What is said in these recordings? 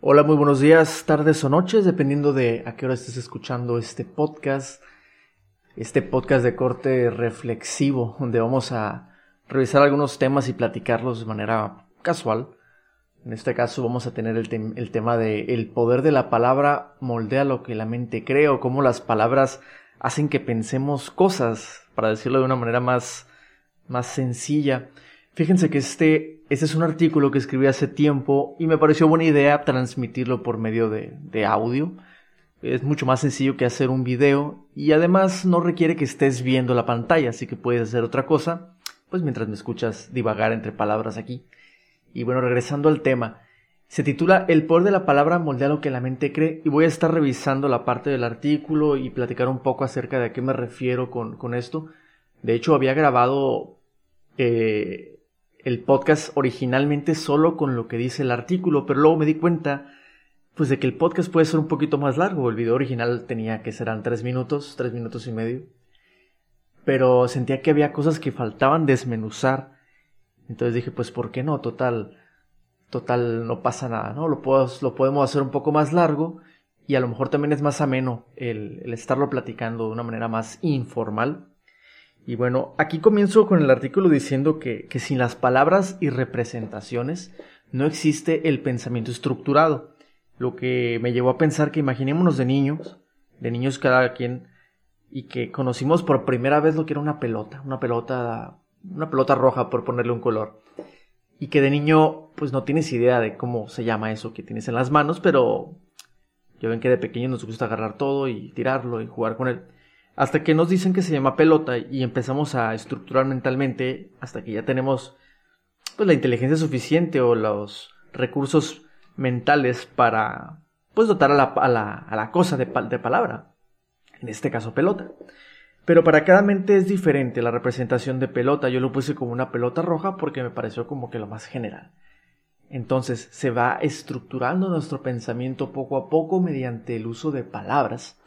Hola, muy buenos días, tardes o noches, dependiendo de a qué hora estés escuchando este podcast. Este podcast de corte reflexivo, donde vamos a revisar algunos temas y platicarlos de manera casual. En este caso vamos a tener el, tema de el poder de la palabra moldea lo que la mente cree o cómo las palabras hacen que pensemos cosas, para decirlo de una manera más, más sencilla. Fíjense que este este es un artículo que escribí hace tiempo y me pareció buena idea transmitirlo por medio de, de audio. Es mucho más sencillo que hacer un video y además no requiere que estés viendo la pantalla, así que puedes hacer otra cosa, pues mientras me escuchas divagar entre palabras aquí. Y bueno, regresando al tema, se titula El poder de la palabra moldea lo que la mente cree y voy a estar revisando la parte del artículo y platicar un poco acerca de a qué me refiero con, con esto. De hecho, había grabado eh, el podcast originalmente solo con lo que dice el artículo, pero luego me di cuenta pues de que el podcast puede ser un poquito más largo. El video original tenía que ser tres minutos, tres minutos y medio. Pero sentía que había cosas que faltaban desmenuzar. Entonces dije, pues ¿por qué no? Total, total, no pasa nada, ¿no? Lo, lo podemos hacer un poco más largo y a lo mejor también es más ameno el, el estarlo platicando de una manera más informal. Y bueno, aquí comienzo con el artículo diciendo que, que sin las palabras y representaciones no existe el pensamiento estructurado. Lo que me llevó a pensar que imaginémonos de niños, de niños cada quien, y que conocimos por primera vez lo que era una pelota, una pelota, una pelota roja por ponerle un color. Y que de niño pues no tienes idea de cómo se llama eso que tienes en las manos, pero yo ven que de pequeño nos gusta agarrar todo y tirarlo y jugar con él. Hasta que nos dicen que se llama pelota y empezamos a estructurar mentalmente hasta que ya tenemos pues la inteligencia suficiente o los recursos mentales para pues dotar a la, a la, cosa de, de palabra. En este caso pelota. Pero para cada mente es diferente la representación de pelota. Yo lo puse como una pelota roja porque me pareció como que lo más general. Entonces se va estructurando nuestro pensamiento poco a poco mediante el uso de palabras.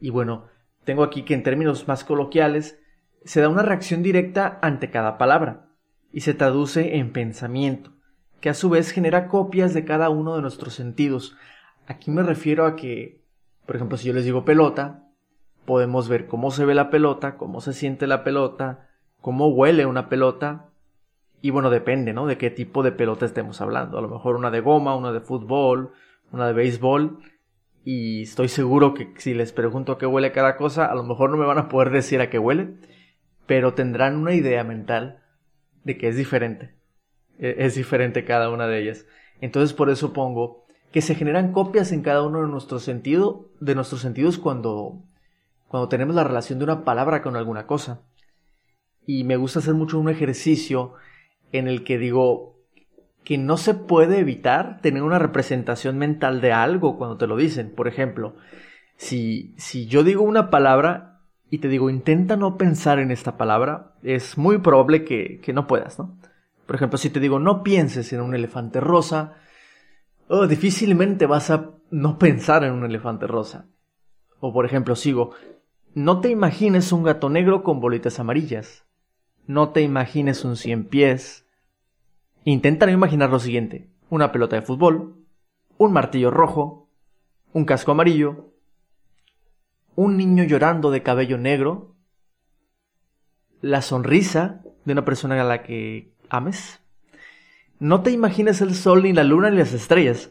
Y bueno, tengo aquí que en términos más coloquiales, se da una reacción directa ante cada palabra y se traduce en pensamiento, que a su vez genera copias de cada uno de nuestros sentidos. Aquí me refiero a que, por ejemplo, si yo les digo pelota, podemos ver cómo se ve la pelota, cómo se siente la pelota, cómo huele una pelota, y bueno, depende, ¿no? De qué tipo de pelota estemos hablando. A lo mejor una de goma, una de fútbol, una de béisbol, y estoy seguro que si les pregunto a qué huele cada cosa, a lo mejor no me van a poder decir a qué huele, pero tendrán una idea mental de que es diferente. E, es diferente cada una de ellas. Entonces por eso pongo que se generan copias en cada uno de nuestros sentidos, de nuestros sentidos cuando, cuando tenemos la relación de una palabra con alguna cosa. Y me gusta hacer mucho un ejercicio en el que digo, que no se puede evitar tener una representación mental de algo cuando te lo dicen. Por ejemplo, si, si yo digo una palabra y te digo intenta no pensar en esta palabra, es muy probable que, que no puedas, ¿no? Por ejemplo, si te digo no pienses en un elefante rosa, oh, difícilmente vas a no pensar en un elefante rosa. O por ejemplo, sigo, no te imagines un gato negro con bolitas amarillas. No te imagines un cien pies Intentan imaginar lo siguiente. Una pelota de fútbol, un martillo rojo, un casco amarillo, un niño llorando de cabello negro, la sonrisa de una persona a la que ames. No te imagines el sol ni la luna ni las estrellas.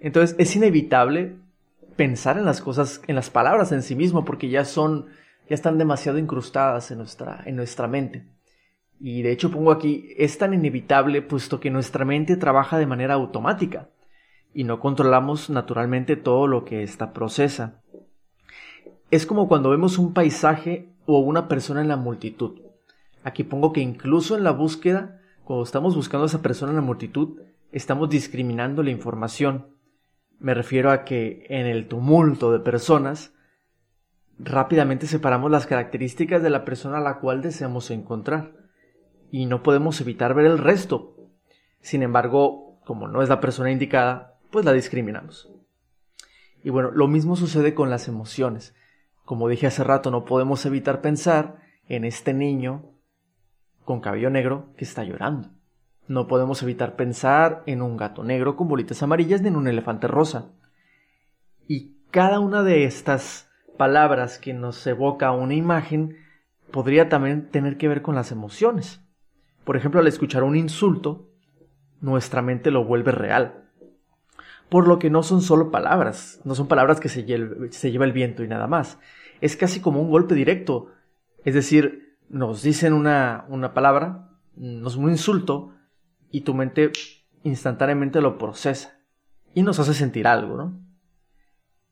Entonces es inevitable pensar en las cosas, en las palabras en sí mismo, porque ya son, ya están demasiado incrustadas en nuestra, en nuestra mente. Y de hecho pongo aquí, es tan inevitable puesto que nuestra mente trabaja de manera automática y no controlamos naturalmente todo lo que ésta procesa. Es como cuando vemos un paisaje o una persona en la multitud. Aquí pongo que incluso en la búsqueda, cuando estamos buscando a esa persona en la multitud, estamos discriminando la información. Me refiero a que en el tumulto de personas, rápidamente separamos las características de la persona a la cual deseamos encontrar y no podemos evitar ver el resto. Sin embargo, como no es la persona indicada, pues la discriminamos. Y bueno, lo mismo sucede con las emociones. Como dije hace rato, no podemos evitar pensar en este niño con cabello negro que está llorando. No podemos evitar pensar en un gato negro con bolitas amarillas ni en un elefante rosa. Y cada una de estas palabras que nos evoca una imagen podría también tener que ver con las emociones. Por ejemplo, al escuchar un insulto, nuestra mente lo vuelve real. Por lo que no son solo palabras, no son palabras que se, lleva el viento y nada más. Es casi como un golpe directo. Es decir, nos dicen una, una palabra, nos un insulto, y tu mente instantáneamente lo procesa y nos hace sentir algo, ¿no?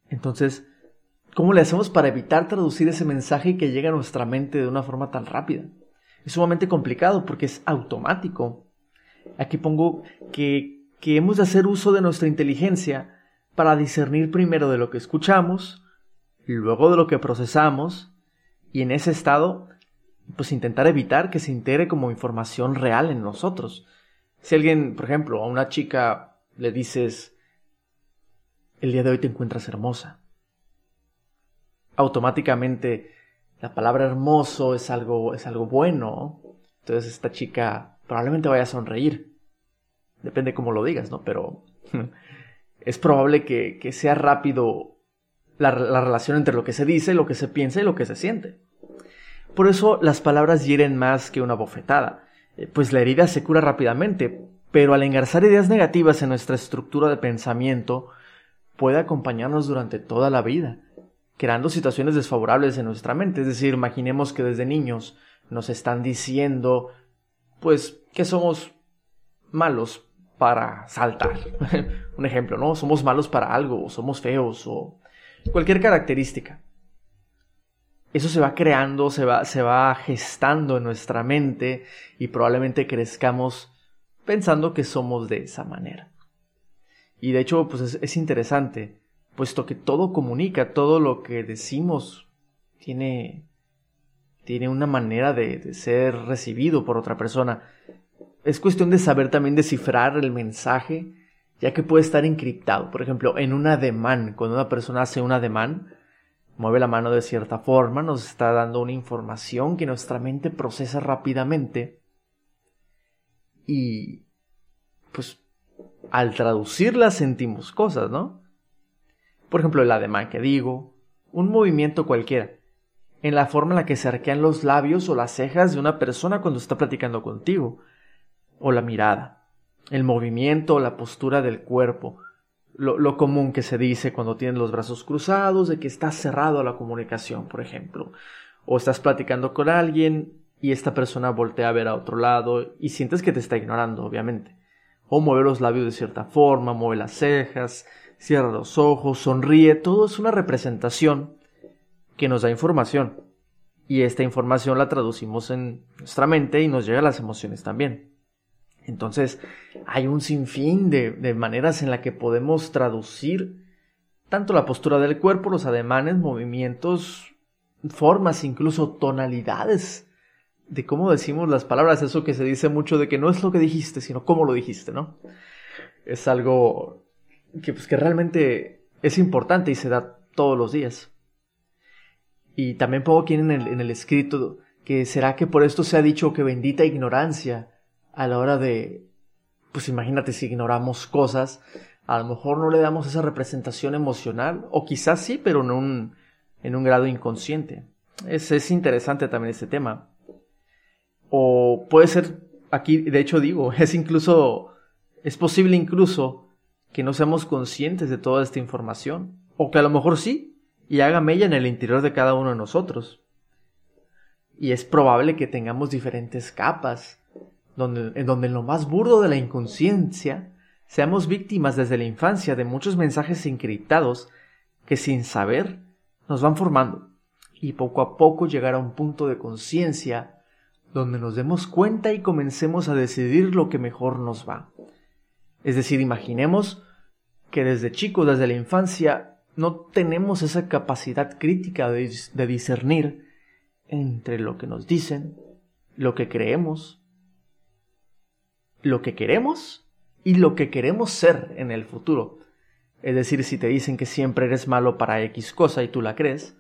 Entonces, ¿cómo le hacemos para evitar traducir ese mensaje que llega a nuestra mente de una forma tan rápida? Es sumamente complicado porque es automático. Aquí pongo que, que hemos de hacer uso de nuestra inteligencia para discernir primero de lo que escuchamos, luego de lo que procesamos, y en ese estado, pues intentar evitar que se integre como información real en nosotros. Si alguien, por ejemplo, a una chica le dices, el día de hoy te encuentras hermosa, automáticamente la palabra hermoso es algo, es algo bueno. Entonces esta chica probablemente vaya a sonreír. Depende cómo lo digas, ¿no? Pero es probable que, que sea rápido la, la, relación entre lo que se dice, lo que se piensa y lo que se siente. Por eso las palabras hieren más que una bofetada. Eh, pues la herida se cura rápidamente, pero al engarzar ideas negativas en nuestra estructura de pensamiento, puede acompañarnos durante toda la vida, creando situaciones desfavorables en nuestra mente. Es decir, imaginemos que desde niños nos están diciendo, pues, que somos malos para saltar. Un ejemplo, ¿no? Somos malos para algo, o somos feos, o cualquier característica eso se va creando, se va, se va gestando en nuestra mente y probablemente crezcamos pensando que somos de esa manera. Y de hecho, pues es, interesante, puesto que todo comunica, todo lo que decimos tiene, tiene una manera de, de ser recibido por otra persona. Es cuestión de saber también descifrar el mensaje, ya que puede estar encriptado. Por ejemplo, en un ademán, cuando una persona hace un ademán, mueve la mano de cierta forma, nos está dando una información que nuestra mente procesa rápidamente y pues al traducirla sentimos cosas, ¿no? Por ejemplo, el ademán que digo, un movimiento cualquiera, en la forma en la que se arquean los labios o las cejas de una persona cuando está platicando contigo, o la mirada, el movimiento o la postura del cuerpo, lo, común que se dice cuando tienes los brazos cruzados, de que estás cerrado a la comunicación, por ejemplo. O estás platicando con alguien y esta persona voltea a ver a otro lado y sientes que te está ignorando, obviamente. O mueve los labios de cierta forma, mueve las cejas, cierra los ojos, sonríe, todo es una representación que nos da información. Y esta información la traducimos en nuestra mente y nos llega a las emociones también. Entonces, hay un sinfín de, maneras en la que podemos traducir tanto la postura del cuerpo, los ademanes, movimientos, formas, incluso tonalidades de cómo decimos las palabras, eso que se dice mucho de que no es lo que dijiste, sino cómo lo dijiste, ¿no? Es algo que, pues, que realmente es importante y se da todos los días. Y también pongo aquí en el, en el escrito que será que por esto se ha dicho que bendita ignorancia a la hora de, pues imagínate si ignoramos cosas, a lo mejor no le damos esa representación emocional, o quizás sí, pero en un, en un grado inconsciente. Es, es interesante también este tema. O puede ser, aquí de hecho digo, es incluso, es posible incluso que no seamos conscientes de toda esta información, o que a lo mejor sí, y haga mella en el interior de cada uno de nosotros. Y es probable que tengamos diferentes capas en donde en lo más burdo de la inconsciencia seamos víctimas desde la infancia de muchos mensajes encriptados que sin saber nos van formando y poco a poco llegar a un punto de conciencia donde nos demos cuenta y comencemos a decidir lo que mejor nos va. Es decir, imaginemos que desde chicos, desde la infancia, no tenemos esa capacidad crítica de, de discernir entre lo que nos dicen, lo que creemos, lo que queremos y lo que queremos ser en el futuro. Es decir, si te dicen que siempre eres malo para X cosa y tú la crees,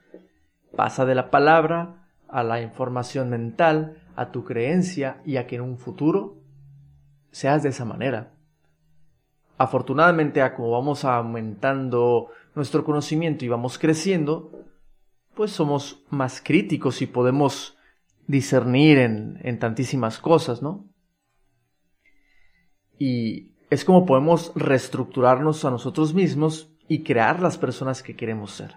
pasa de la palabra a la información mental, a tu creencia y a que en un futuro seas de esa manera. Afortunadamente, a como vamos aumentando nuestro conocimiento y vamos creciendo, pues somos más críticos y podemos discernir en, en tantísimas cosas, ¿no? Y es como podemos reestructurarnos a nosotros mismos y crear las personas que queremos ser.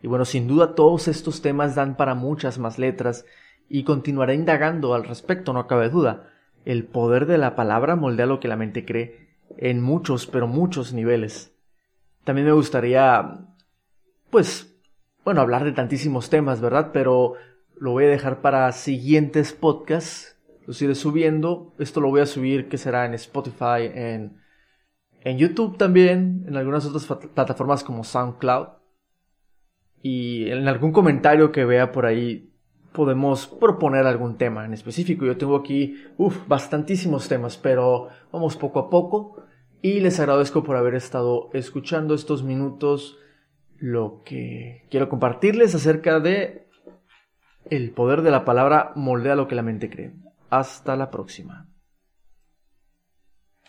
Y bueno, sin duda todos estos temas dan para muchas más letras y continuaré indagando al respecto, no cabe duda. El poder de la palabra moldea lo que la mente cree en muchos, pero muchos niveles. También me gustaría, pues, bueno, hablar de tantísimos temas, ¿verdad? Pero lo voy a dejar para siguientes podcasts. Los iré subiendo. Esto lo voy a subir, que será en Spotify, en, en YouTube también, en algunas otras plataformas como SoundCloud. Y en algún comentario que vea por ahí podemos proponer algún tema en específico. Yo tengo aquí, uff, bastantísimos temas, pero vamos poco a poco. Y les agradezco por haber estado escuchando estos minutos lo que quiero compartirles acerca de el poder de la palabra moldea lo que la mente cree. Hasta la próxima.